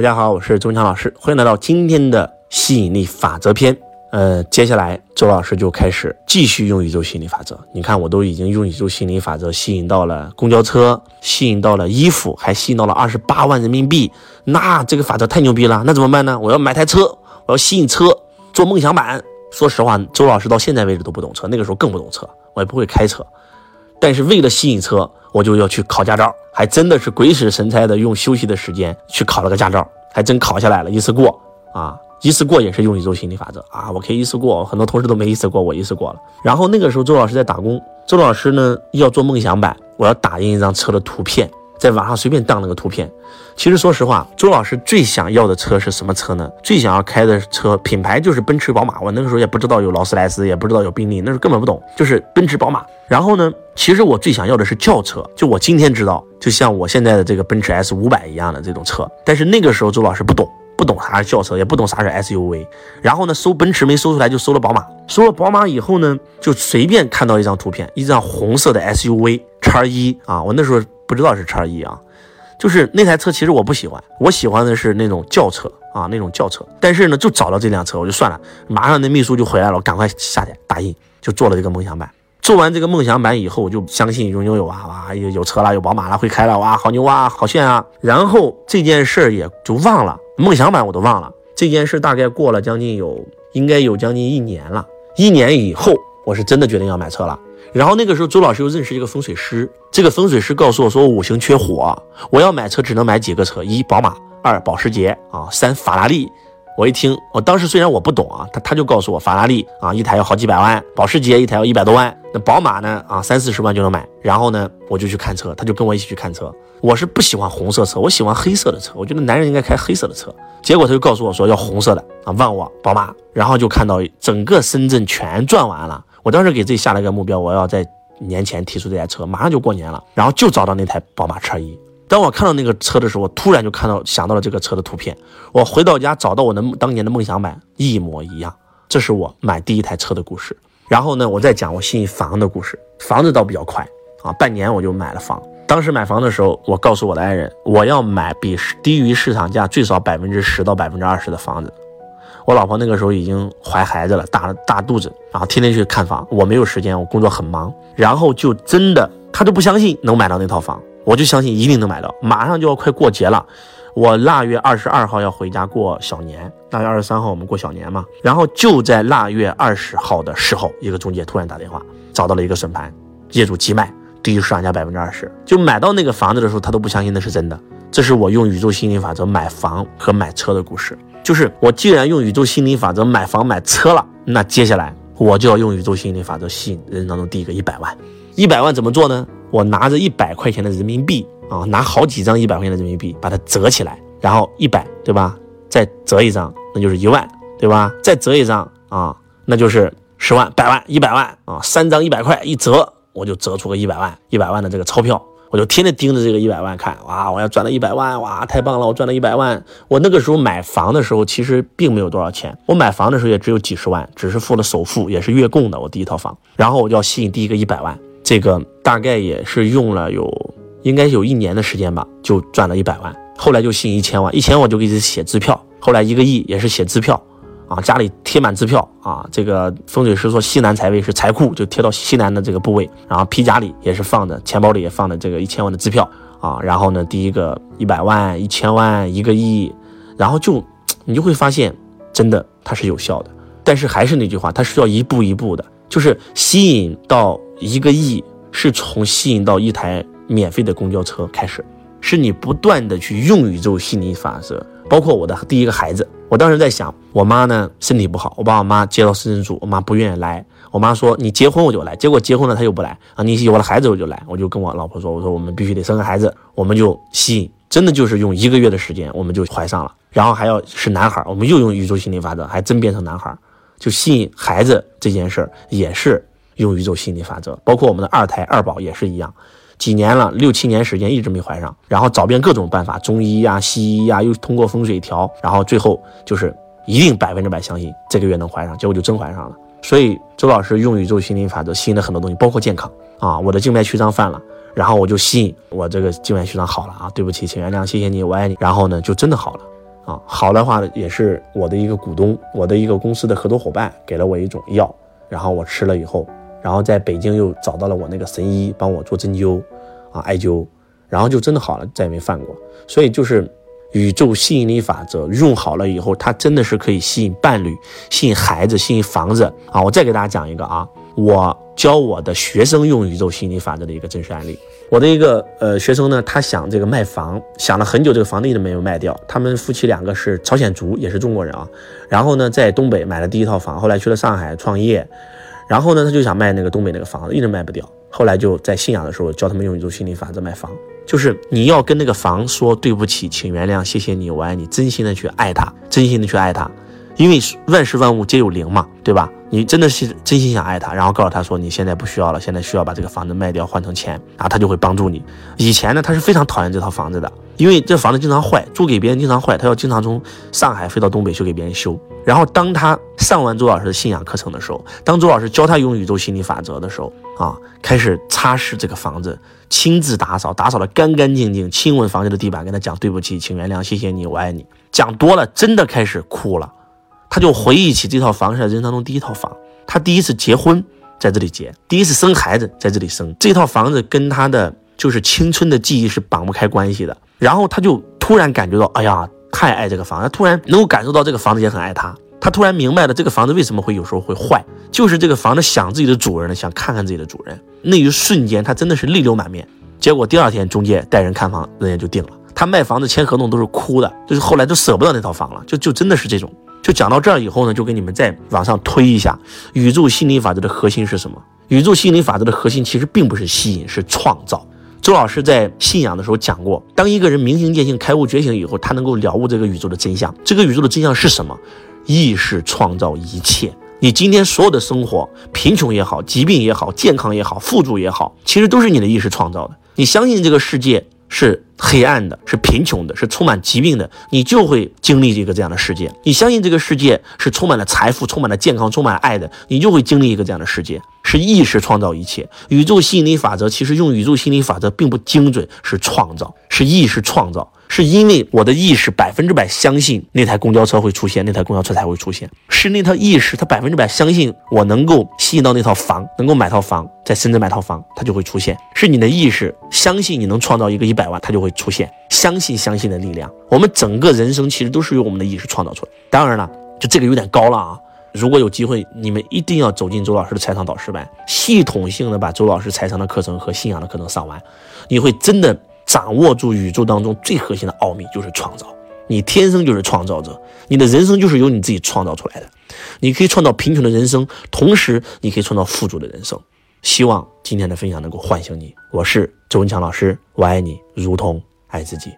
大家好，我是周强老师，欢迎来到今天的吸引力法则篇。呃，接下来周老师就开始继续用宇宙吸引力法则。你看，我都已经用宇宙吸引力法则吸引到了公交车，吸引到了衣服，还吸引到了二十八万人民币。那这个法则太牛逼了，那怎么办呢？我要买台车，我要吸引车，做梦想版。说实话，周老师到现在为止都不懂车，那个时候更不懂车，我也不会开车。但是为了吸引车，我就要去考驾照，还真的是鬼使神差的用休息的时间去考了个驾照，还真考下来了，一次过啊，一次过也是用宇宙心理法则啊，我可以一次过，很多同事都没一次过，我一次过了。然后那个时候周老师在打工，周老师呢要做梦想版，我要打印一张车的图片。在网上随便当了个图片，其实说实话，周老师最想要的车是什么车呢？最想要开的车品牌就是奔驰、宝马。我那个时候也不知道有劳斯莱斯，也不知道有宾利，那时候根本不懂，就是奔驰、宝马。然后呢，其实我最想要的是轿车，就我今天知道，就像我现在的这个奔驰 S 五百一样的这种车。但是那个时候周老师不懂，不懂啥是轿车，也不懂啥是 SUV。然后呢，搜奔驰没搜出来，就搜了宝马。搜了宝马以后呢，就随便看到一张图片，一张红色的 SUV 叉一啊，我那时候。不知道是叉一啊，就是那台车，其实我不喜欢，我喜欢的是那种轿车啊，那种轿车。但是呢，就找到这辆车，我就算了，马上那秘书就回来了，我赶快下去打印，就做了这个梦想版。做完这个梦想版以后，我就相信拥有有啊哇，有有车了，有宝马了，会开了，哇，好牛啊，好炫啊。然后这件事也就忘了，梦想版我都忘了。这件事大概过了将近有，应该有将近一年了。一年以后，我是真的决定要买车了。然后那个时候，周老师又认识一个风水师。这个风水师告诉我说，五行缺火，我要买车只能买几个车：一宝马，二保时捷啊，三法拉利。我一听，我当时虽然我不懂啊，他他就告诉我，法拉利啊一台要好几百万，保时捷一台要一百多万，那宝马呢啊三四十万就能买。然后呢，我就去看车，他就跟我一起去看车。我是不喜欢红色车，我喜欢黑色的车，我觉得男人应该开黑色的车。结果他就告诉我说要红色的啊，问我宝马。然后就看到整个深圳全转完了。我当时给自己下了一个目标，我要在年前提出这台车，马上就过年了，然后就找到那台宝马叉一。当我看到那个车的时候，我突然就看到想到了这个车的图片。我回到家找到我的当年的梦想版，一模一样。这是我买第一台车的故事。然后呢，我再讲我吸引房的故事。房子倒比较快啊，半年我就买了房。当时买房的时候，我告诉我的爱人，我要买比低于市场价最少百分之十到百分之二十的房子。我老婆那个时候已经怀孩子了，大大肚子，然后天天去看房。我没有时间，我工作很忙，然后就真的，她都不相信能买到那套房，我就相信一定能买到。马上就要快过节了，我腊月二十二号要回家过小年，腊月二十三号我们过小年嘛。然后就在腊月二十号的时候，一个中介突然打电话，找到了一个笋盘，业主急卖，低于市场价百分之二十，就买到那个房子的时候，他都不相信那是真的。这是我用宇宙心理法则买房和买车的故事。就是我既然用宇宙心理法则买房买车了，那接下来我就要用宇宙心理法则吸引人当中第一个一百万。一百万怎么做呢？我拿着一百块钱的人民币啊，拿好几张一百块钱的人民币，把它折起来，然后一百对吧？再折一张，那就是一万对吧？再折一张啊，那就是十万、百万、一百万啊，三张一百块一折，我就折出个一百万、一百万的这个钞票。我就天天盯着这个一百万看，哇，我要赚了一百万，哇，太棒了，我赚了一百万。我那个时候买房的时候，其实并没有多少钱，我买房的时候也只有几十万，只是付了首付，也是月供的，我第一套房。然后我就要吸引第一个一百万，这个大概也是用了有，应该有一年的时间吧，就赚了一百万。后来就吸引一千万，一千万我就给自己写支票，后来一个亿也是写支票。啊，家里贴满支票啊！这个风水师说西南财位是财库，就贴到西南的这个部位。然后皮夹里也是放的，钱包里也放的这个一千万的支票啊。然后呢，第一个一百万、一千万、一个亿，然后就你就会发现，真的它是有效的。但是还是那句话，它需要一步一步的，就是吸引到一个亿，是从吸引到一台免费的公交车开始，是你不断的去用宇宙吸引力法则。包括我的第一个孩子，我当时在想，我妈呢身体不好，我把我妈接到深圳住，我妈不愿意来。我妈说你结婚我就来，结果结婚了她又不来啊。你有了孩子我就来，我就跟我老婆说，我说我们必须得生个孩子，我们就吸引，真的就是用一个月的时间我们就怀上了，然后还要是男孩，我们又用宇宙心理法则，还真变成男孩，就吸引孩子这件事儿也是用宇宙心理法则，包括我们的二胎二宝也是一样。几年了，六七年时间一直没怀上，然后找遍各种办法，中医呀、西医呀，又通过风水调，然后最后就是一定百分之百相信这个月能怀上，结果就真怀上了。所以周老师用宇宙心理法则吸引了很多东西，包括健康啊，我的静脉曲张犯了，然后我就吸引我这个静脉曲张好了啊，对不起，请原谅，谢谢你，我爱你。然后呢，就真的好了。啊，好的话呢也是我的一个股东，我的一个公司的合作伙伴给了我一种药，然后我吃了以后，然后在北京又找到了我那个神医帮我做针灸，啊艾灸，然后就真的好了，再也没犯过。所以就是宇宙吸引力法则用好了以后，它真的是可以吸引伴侣、吸引孩子、吸引房子啊！我再给大家讲一个啊，我教我的学生用宇宙吸引力法则的一个真实案例。我的一个呃学生呢，他想这个卖房，想了很久，这个房子一直没有卖掉。他们夫妻两个是朝鲜族，也是中国人啊。然后呢，在东北买了第一套房，后来去了上海创业。然后呢，他就想卖那个东北那个房子，一直卖不掉。后来就在信仰的时候教他们用一种心理法则卖房，就是你要跟那个房说对不起，请原谅，谢谢你，我爱你，真心的去爱他，真心的去爱他。因为万事万物皆有灵嘛，对吧？你真的是真心想爱他，然后告诉他说你现在不需要了，现在需要把这个房子卖掉换成钱，然后他就会帮助你。以前呢，他是非常讨厌这套房子的，因为这房子经常坏，租给别人经常坏，他要经常从上海飞到东北去给别人修。然后当他上完周老师的信仰课程的时候，当周老师教他用宇宙心理法则的时候，啊，开始擦拭这个房子，亲自打扫，打扫的干干净净，亲吻房间的地板，跟他讲对不起，请原谅，谢谢你，我爱你。讲多了，真的开始哭了。他就回忆起这套房是人生当中第一套房，他第一次结婚在这里结，第一次生孩子在这里生。这套房子跟他的就是青春的记忆是绑不开关系的。然后他就突然感觉到，哎呀，太爱这个房子，他突然能够感受到这个房子也很爱他。他突然明白了这个房子为什么会有时候会坏，就是这个房子想自己的主人了，想看看自己的主人。那一瞬间，他真的是泪流满面。结果第二天中介带人看房，人家就定了。他卖房子签合同都是哭的，就是后来都舍不得那套房了，就就真的是这种。就讲到这儿以后呢，就给你们再往上推一下，宇宙心理法则的核心是什么？宇宙心理法则的核心其实并不是吸引，是创造。周老师在信仰的时候讲过，当一个人明心见性、开悟觉醒以后，他能够了悟这个宇宙的真相。这个宇宙的真相是什么？意识创造一切。你今天所有的生活，贫穷也好，疾病也好，健康也好，富足也好，其实都是你的意识创造的。你相信这个世界？是黑暗的，是贫穷的，是充满疾病的，你就会经历一个这样的世界。你相信这个世界是充满了财富、充满了健康、充满爱的，你就会经历一个这样的世界。是意识创造一切，宇宙吸引力法则其实用宇宙吸引力法则并不精准，是创造，是意识创造。是因为我的意识百分之百相信那台公交车会出现，那台公交车才会出现。是那套意识，他百分之百相信我能够吸引到那套房，能够买套房，在深圳买套房，它就会出现。是你的意识相信你能创造一个一百万，它就会出现。相信相信的力量，我们整个人生其实都是由我们的意识创造出来。当然了，就这个有点高了啊。如果有机会，你们一定要走进周老师的财商导师班，系统性的把周老师财商的课程和信仰的课程上完，你会真的。掌握住宇宙当中最核心的奥秘，就是创造。你天生就是创造者，你的人生就是由你自己创造出来的。你可以创造贫穷的人生，同时你可以创造富足的人生。希望今天的分享能够唤醒你。我是周文强老师，我爱你，如同爱自己。